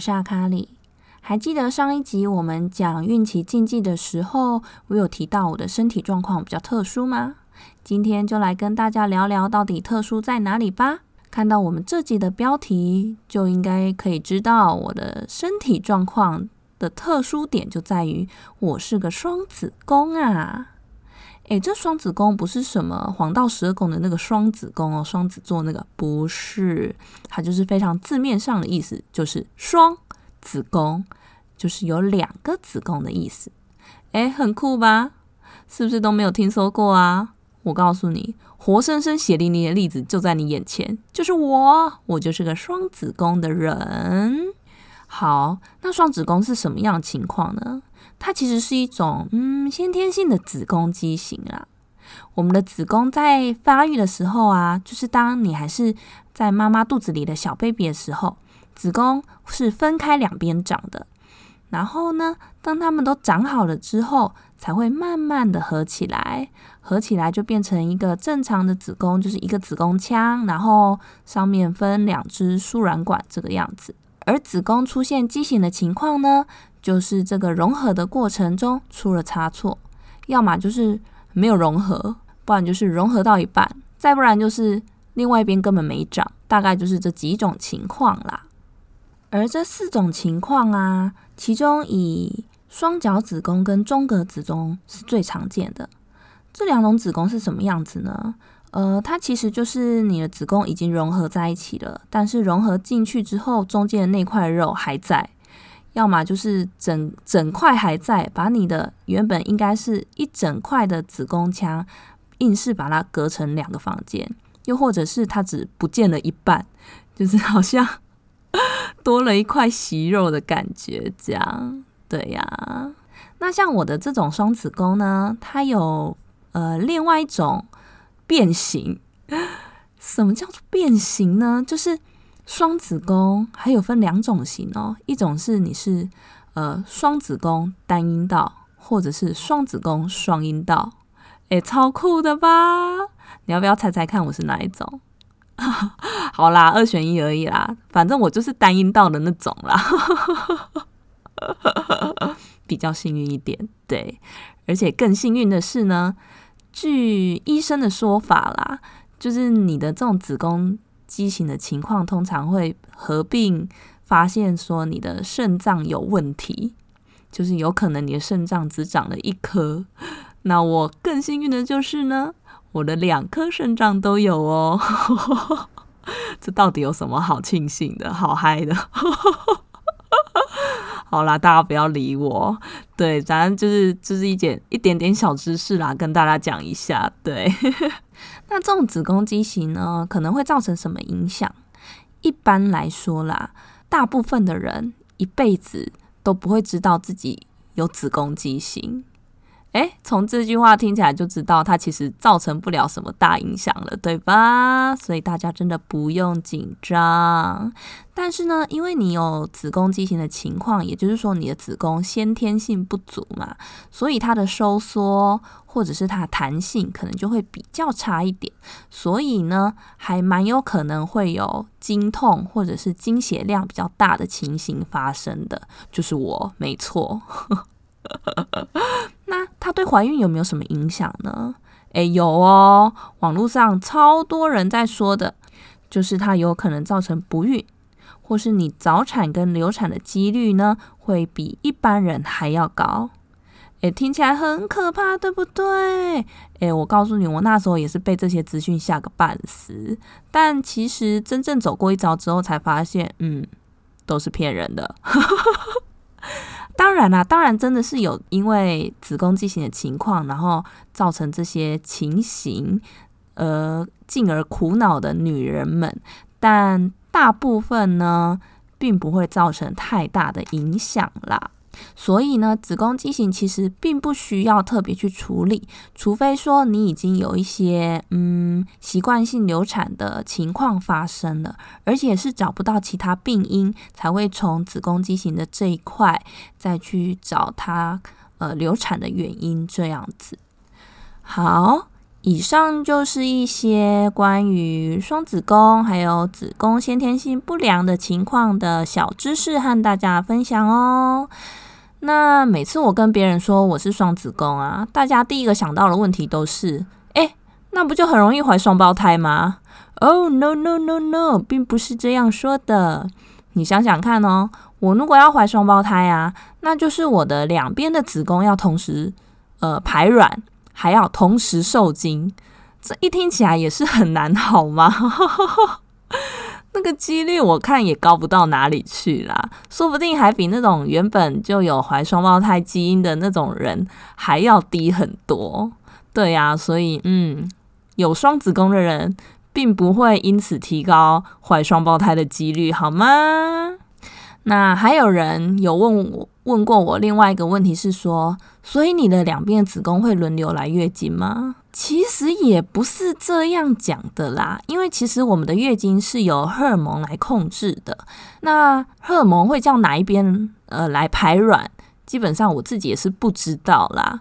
是阿卡里。还记得上一集我们讲孕期禁忌的时候，我有提到我的身体状况比较特殊吗？今天就来跟大家聊聊到底特殊在哪里吧。看到我们这集的标题，就应该可以知道我的身体状况的特殊点就在于我是个双子宫啊。诶，这双子宫不是什么黄道十二宫的那个双子宫哦，双子座那个不是，它就是非常字面上的意思，就是双子宫，就是有两个子宫的意思。诶，很酷吧？是不是都没有听说过啊？我告诉你，活生生血淋淋的例子就在你眼前，就是我，我就是个双子宫的人。好，那双子宫是什么样的情况呢？它其实是一种嗯先天性的子宫畸形啊。我们的子宫在发育的时候啊，就是当你还是在妈妈肚子里的小 baby 的时候，子宫是分开两边长的。然后呢，当它们都长好了之后，才会慢慢的合起来，合起来就变成一个正常的子宫，就是一个子宫腔，然后上面分两只输卵管这个样子。而子宫出现畸形的情况呢？就是这个融合的过程中出了差错，要么就是没有融合，不然就是融合到一半，再不然就是另外一边根本没长，大概就是这几种情况啦。而这四种情况啊，其中以双角子宫跟中隔子宫是最常见的。这两种子宫是什么样子呢？呃，它其实就是你的子宫已经融合在一起了，但是融合进去之后，中间的那块肉还在。要么就是整整块还在，把你的原本应该是一整块的子宫腔，硬是把它隔成两个房间；又或者是它只不见了一半，就是好像 多了一块息肉的感觉，这样对呀。那像我的这种双子宫呢，它有呃另外一种变形。什么叫做变形呢？就是。双子宫还有分两种型哦，一种是你是呃双子宫单阴道，或者是双子宫双阴道，诶，超酷的吧？你要不要猜猜看我是哪一种？好啦，二选一而已啦，反正我就是单阴道的那种啦，比较幸运一点。对，而且更幸运的是呢，据医生的说法啦，就是你的这种子宫。畸形的情况通常会合并发现说你的肾脏有问题，就是有可能你的肾脏只长了一颗。那我更幸运的就是呢，我的两颗肾脏都有哦。这到底有什么好庆幸的？好嗨的！好啦，大家不要理我。对，反正就是就是一点一点点小知识啦，跟大家讲一下。对。那这种子宫畸形呢，可能会造成什么影响？一般来说啦，大部分的人一辈子都不会知道自己有子宫畸形。诶，从这句话听起来就知道，它其实造成不了什么大影响了，对吧？所以大家真的不用紧张。但是呢，因为你有子宫畸形的情况，也就是说你的子宫先天性不足嘛，所以它的收缩或者是它弹性可能就会比较差一点。所以呢，还蛮有可能会有经痛或者是经血量比较大的情形发生的，就是我，没错。那它对怀孕有没有什么影响呢？诶，有哦，网络上超多人在说的，就是它有可能造成不孕，或是你早产跟流产的几率呢，会比一般人还要高。诶，听起来很可怕，对不对？诶，我告诉你，我那时候也是被这些资讯吓个半死。但其实真正走过一遭之后，才发现，嗯，都是骗人的。当然啦，当然真的是有因为子宫畸形的情况，然后造成这些情形，呃，进而苦恼的女人们。但大部分呢，并不会造成太大的影响啦。所以呢，子宫畸形其实并不需要特别去处理，除非说你已经有一些嗯习惯性流产的情况发生了，而且是找不到其他病因，才会从子宫畸形的这一块再去找它呃流产的原因这样子。好，以上就是一些关于双子宫还有子宫先天性不良的情况的小知识，和大家分享哦。那每次我跟别人说我是双子宫啊，大家第一个想到的问题都是：哎，那不就很容易怀双胞胎吗？Oh no no no no，并不是这样说的。你想想看哦，我如果要怀双胞胎啊，那就是我的两边的子宫要同时呃排卵，还要同时受精，这一听起来也是很难，好吗？那个几率我看也高不到哪里去啦，说不定还比那种原本就有怀双胞胎基因的那种人还要低很多。对呀，所以嗯，有双子宫的人并不会因此提高怀双胞胎的几率，好吗？那还有人有问我问过我另外一个问题是说，所以你的两边子宫会轮流来月经吗？其实也不是这样讲的啦，因为其实我们的月经是由荷尔蒙来控制的。那荷尔蒙会叫哪一边呃来排卵，基本上我自己也是不知道啦。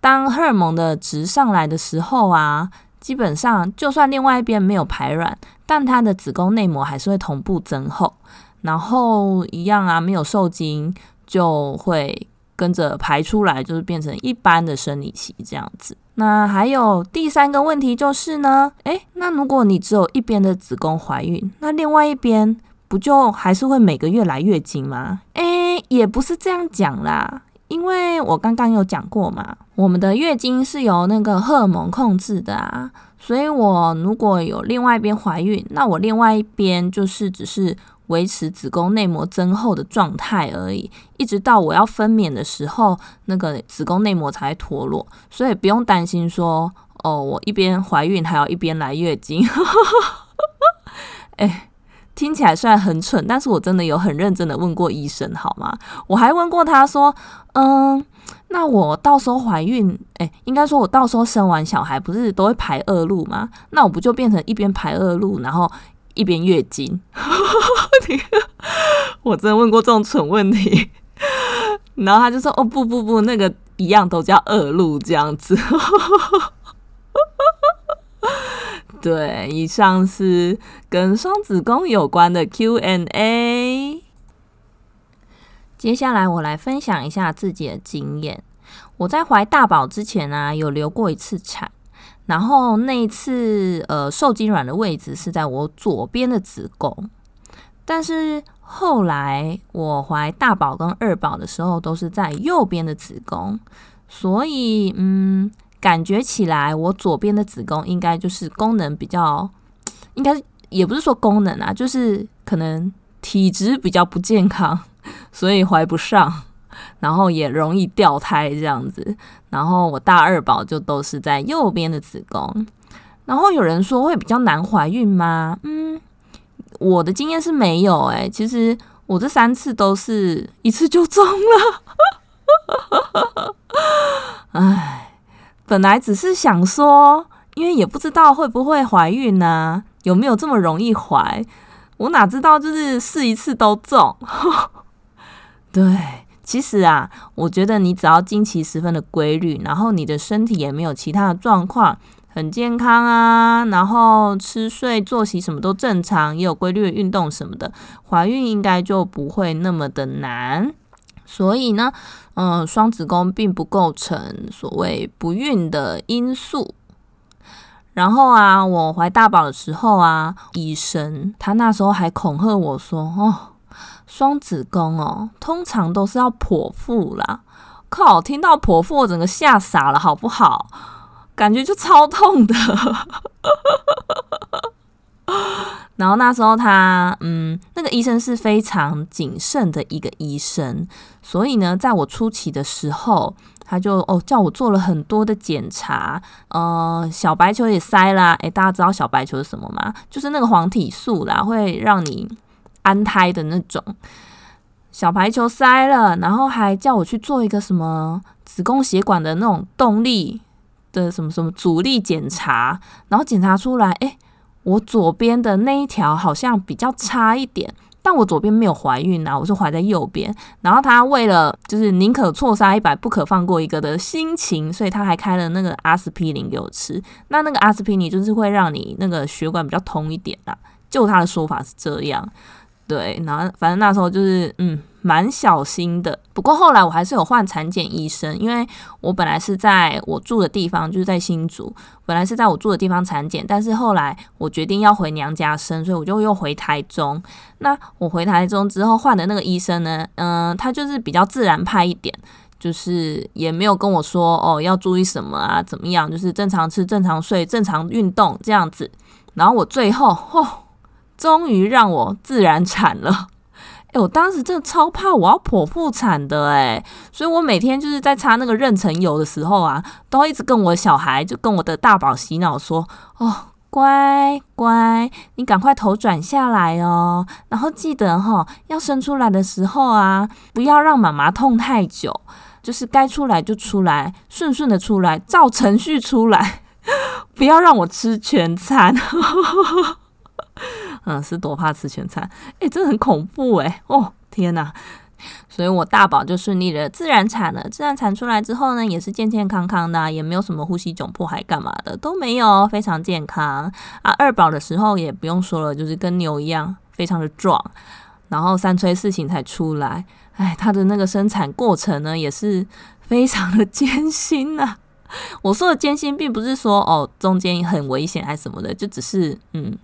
当荷尔蒙的值上来的时候啊，基本上就算另外一边没有排卵，但它的子宫内膜还是会同步增厚，然后一样啊，没有受精就会跟着排出来，就是变成一般的生理期这样子。那还有第三个问题就是呢，诶，那如果你只有一边的子宫怀孕，那另外一边不就还是会每个月来月经吗？诶，也不是这样讲啦，因为我刚刚有讲过嘛，我们的月经是由那个荷尔蒙控制的啊，所以我如果有另外一边怀孕，那我另外一边就是只是。维持子宫内膜增厚的状态而已，一直到我要分娩的时候，那个子宫内膜才会脱落，所以不用担心说哦，我一边怀孕还要一边来月经。哎，听起来虽然很蠢，但是我真的有很认真的问过医生，好吗？我还问过他说，嗯，那我到时候怀孕，哎，应该说我到时候生完小孩不是都会排恶露吗？那我不就变成一边排恶露，然后？一边月经，我真问过这种蠢问题，然后他就说：“哦不不不，那个一样都叫恶露这样子。”对，以上是跟双子宫有关的 Q&A。接下来我来分享一下自己的经验。我在怀大宝之前呢，有流过一次产。然后那一次，呃，受精卵的位置是在我左边的子宫，但是后来我怀大宝跟二宝的时候都是在右边的子宫，所以嗯，感觉起来我左边的子宫应该就是功能比较，应该也不是说功能啊，就是可能体质比较不健康，所以怀不上。然后也容易掉胎这样子，然后我大二宝就都是在右边的子宫，然后有人说会比较难怀孕吗？嗯，我的经验是没有诶，其实我这三次都是一次就中了，唉，本来只是想说，因为也不知道会不会怀孕呢，有没有这么容易怀，我哪知道就是试一次都中，对。其实啊，我觉得你只要经期十分的规律，然后你的身体也没有其他的状况，很健康啊，然后吃睡作息什么都正常，也有规律的运动什么的，怀孕应该就不会那么的难。所以呢，嗯，双子宫并不构成所谓不孕的因素。然后啊，我怀大宝的时候啊，医生他那时候还恐吓我说：“哦，双子宫哦，通常都是要剖腹啦。”靠，听到剖腹，我整个吓傻了，好不好？感觉就超痛的。然后那时候他，嗯，那个医生是非常谨慎的一个医生，所以呢，在我初期的时候。他就哦叫我做了很多的检查，呃，小白球也塞啦。诶，大家知道小白球是什么吗？就是那个黄体素啦，会让你安胎的那种。小排球塞了，然后还叫我去做一个什么子宫血管的那种动力的什么什么阻力检查，然后检查出来，诶，我左边的那一条好像比较差一点。但我左边没有怀孕啊，我是怀在右边。然后他为了就是宁可错杀一百，不可放过一个的心情，所以他还开了那个阿司匹林给我吃。那那个阿司匹林就是会让你那个血管比较通一点啦，就他的说法是这样。对，然后反正那时候就是嗯。蛮小心的，不过后来我还是有换产检医生，因为我本来是在我住的地方，就是在新竹，本来是在我住的地方产检，但是后来我决定要回娘家生，所以我就又回台中。那我回台中之后换的那个医生呢，嗯，他就是比较自然派一点，就是也没有跟我说哦要注意什么啊，怎么样，就是正常吃、正常睡、正常运动这样子。然后我最后哦，终于让我自然产了。哎，我当时真的超怕我要剖腹产的哎，所以我每天就是在擦那个妊娠油的时候啊，都一直跟我小孩，就跟我的大宝洗脑说：“哦，乖乖，你赶快头转下来哦，然后记得哈，要生出来的时候啊，不要让妈妈痛太久，就是该出来就出来，顺顺的出来，照程序出来，不要让我吃全餐。”嗯，是多怕吃全餐，哎，真的很恐怖哎！哦，天哪！所以我大宝就顺利的自然产了。自然产出来之后呢，也是健健康康的，也没有什么呼吸窘迫，还干嘛的都没有，非常健康啊。二宝的时候也不用说了，就是跟牛一样，非常的壮。然后三催四请才出来，哎，他的那个生产过程呢，也是非常的艰辛呐。我说的艰辛，并不是说哦中间很危险还是什么的，就只是嗯。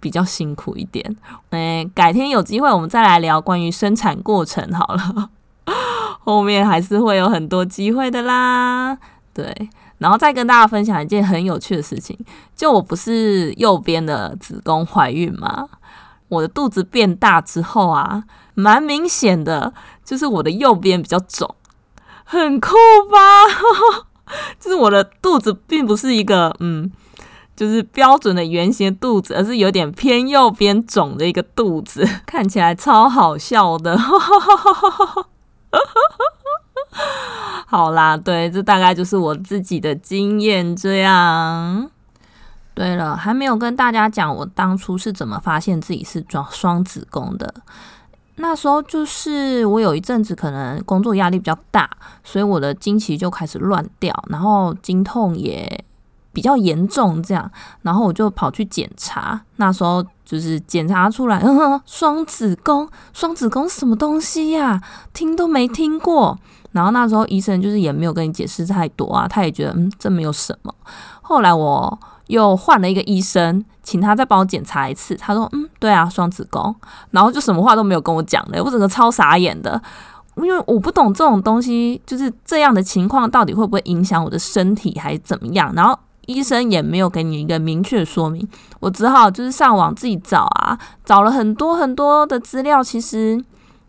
比较辛苦一点，哎，改天有机会我们再来聊关于生产过程好了，后面还是会有很多机会的啦。对，然后再跟大家分享一件很有趣的事情，就我不是右边的子宫怀孕吗？我的肚子变大之后啊，蛮明显的，就是我的右边比较肿，很酷吧？就是我的肚子并不是一个嗯。就是标准的圆形肚子，而是有点偏右边肿的一个肚子，看起来超好笑的。好啦，对，这大概就是我自己的经验。这样，对了，还没有跟大家讲我当初是怎么发现自己是双双子宫的。那时候就是我有一阵子可能工作压力比较大，所以我的经期就开始乱掉，然后经痛也。比较严重，这样，然后我就跑去检查。那时候就是检查出来，嗯，双子宫，双子宫什么东西呀？听都没听过。然后那时候医生就是也没有跟你解释太多啊，他也觉得嗯，这没有什么。后来我又换了一个医生，请他再帮我检查一次。他说，嗯，对啊，双子宫。然后就什么话都没有跟我讲了，我整个超傻眼的，因为我不懂这种东西，就是这样的情况到底会不会影响我的身体，还是怎么样？然后。医生也没有给你一个明确说明，我只好就是上网自己找啊，找了很多很多的资料。其实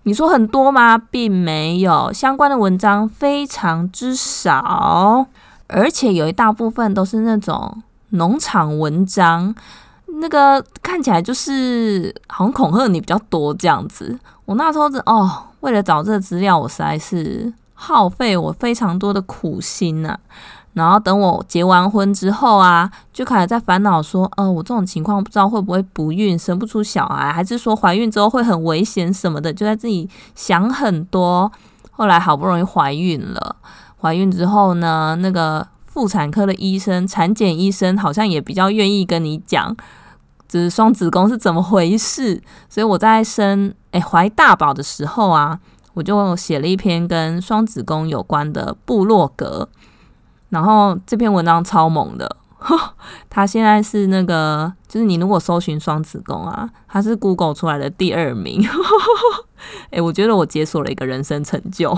你说很多吗？并没有，相关的文章非常之少，而且有一大部分都是那种农场文章，那个看起来就是好像恐吓你比较多这样子。我那时候是哦，为了找这个资料，我实在是耗费我非常多的苦心呐。然后等我结完婚之后啊，就开始在烦恼说，呃，我这种情况不知道会不会不孕，生不出小孩，还是说怀孕之后会很危险什么的，就在自己想很多。后来好不容易怀孕了，怀孕之后呢，那个妇产科的医生、产检医生好像也比较愿意跟你讲，就是双子宫是怎么回事。所以我在生诶怀大宝的时候啊，我就写了一篇跟双子宫有关的部落格。然后这篇文章超猛的，他现在是那个，就是你如果搜寻双子宫啊，他是 Google 出来的第二名。哎，我觉得我解锁了一个人生成就。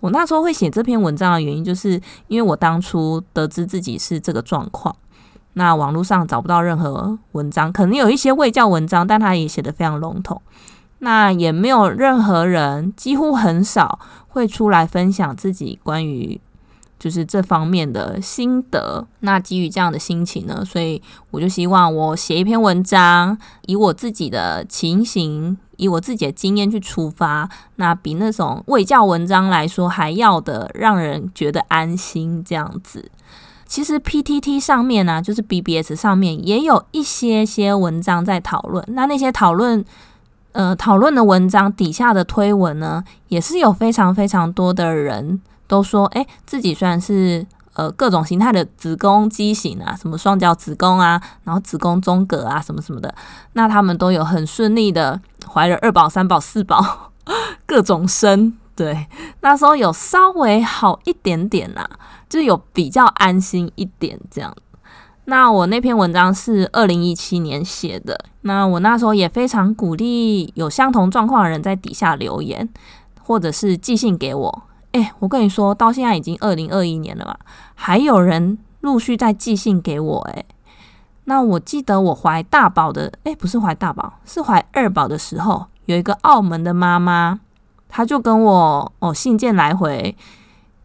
我那时候会写这篇文章的原因，就是因为我当初得知自己是这个状况，那网络上找不到任何文章，可能有一些未教文章，但他也写的非常笼统。那也没有任何人，几乎很少会出来分享自己关于就是这方面的心得。那基于这样的心情呢，所以我就希望我写一篇文章，以我自己的情形。以我自己的经验去出发，那比那种卫教文章来说还要的让人觉得安心。这样子，其实 PTT 上面呢，就是 BBS 上面也有一些些文章在讨论。那那些讨论，呃，讨论的文章底下的推文呢，也是有非常非常多的人都说，哎，自己虽然是。呃，各种形态的子宫畸形啊，什么双角子宫啊，然后子宫中隔啊，什么什么的，那他们都有很顺利的怀了二宝、三宝、四宝，各种生。对，那时候有稍微好一点点啦，就有比较安心一点这样。那我那篇文章是二零一七年写的，那我那时候也非常鼓励有相同状况的人在底下留言，或者是寄信给我。哎，我跟你说到现在已经二零二一年了嘛，还有人陆续在寄信给我。哎，那我记得我怀大宝的，哎，不是怀大宝，是怀二宝的时候，有一个澳门的妈妈，她就跟我哦信件来回，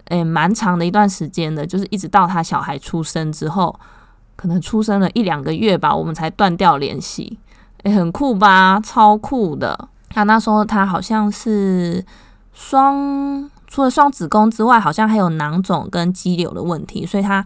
哎，蛮长的一段时间的，就是一直到她小孩出生之后，可能出生了一两个月吧，我们才断掉联系。哎，很酷吧？超酷的。他那时候他好像是双。除了双子宫之外，好像还有囊肿跟肌瘤的问题，所以他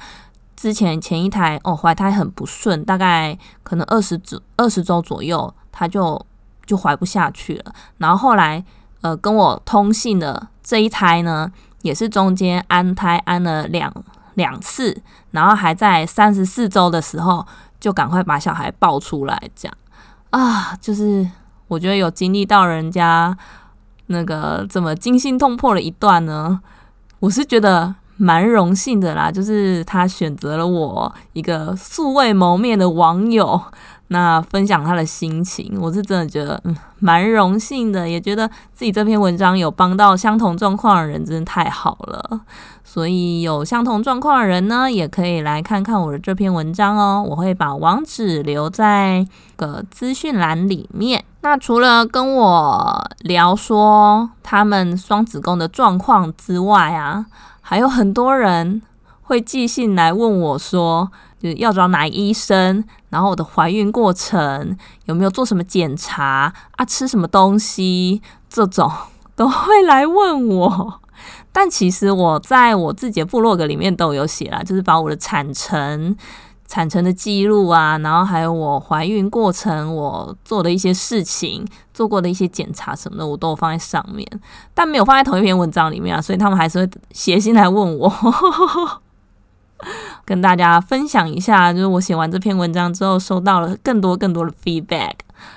之前前一胎哦怀胎很不顺，大概可能二十周二十周左右，他就就怀不下去了。然后后来呃跟我通信的这一胎呢，也是中间安胎安了两两次，然后还在三十四周的时候就赶快把小孩抱出来，这样啊，就是我觉得有经历到人家。那个怎么惊心动魄的一段呢？我是觉得蛮荣幸的啦，就是他选择了我一个素未谋面的网友，那分享他的心情，我是真的觉得嗯蛮荣幸的，也觉得自己这篇文章有帮到相同状况的人，真的太好了。所以有相同状况的人呢，也可以来看看我的这篇文章哦。我会把网址留在个资讯栏里面。那除了跟我聊说他们双子宫的状况之外啊，还有很多人会寄信来问我说，就是要找哪医生，然后我的怀孕过程有没有做什么检查？啊，吃什么东西，这种都会来问我。但其实我在我自己的部落格里面都有写啦，就是把我的产程、产程的记录啊，然后还有我怀孕过程我做的一些事情、做过的一些检查什么的，我都有放在上面，但没有放在同一篇文章里面啊，所以他们还是会写信来问我，跟大家分享一下，就是我写完这篇文章之后，收到了更多更多的 feedback，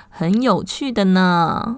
很有趣的呢。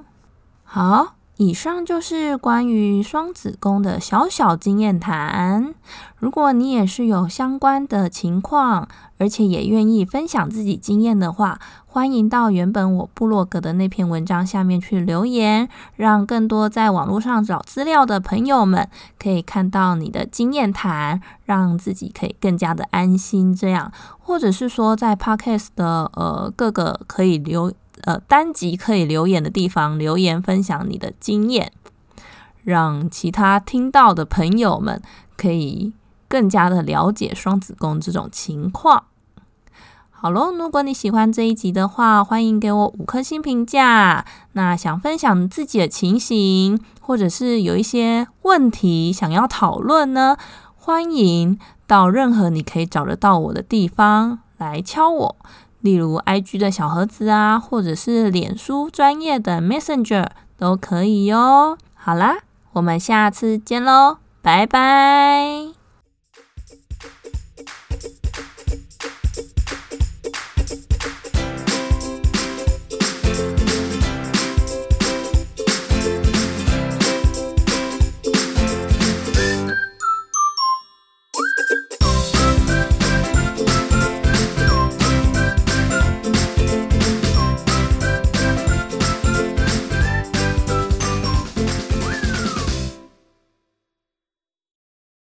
好。以上就是关于双子宫的小小经验谈。如果你也是有相关的情况，而且也愿意分享自己经验的话，欢迎到原本我部落格的那篇文章下面去留言，让更多在网络上找资料的朋友们可以看到你的经验谈，让自己可以更加的安心。这样，或者是说在 Podcast 的呃各个可以留。呃，单集可以留言的地方留言分享你的经验，让其他听到的朋友们可以更加的了解双子宫这种情况。好喽，如果你喜欢这一集的话，欢迎给我五颗星评价。那想分享自己的情形，或者是有一些问题想要讨论呢，欢迎到任何你可以找得到我的地方来敲我。例如，IG 的小盒子啊，或者是脸书专业的 Messenger 都可以哟。好啦，我们下次见喽，拜拜。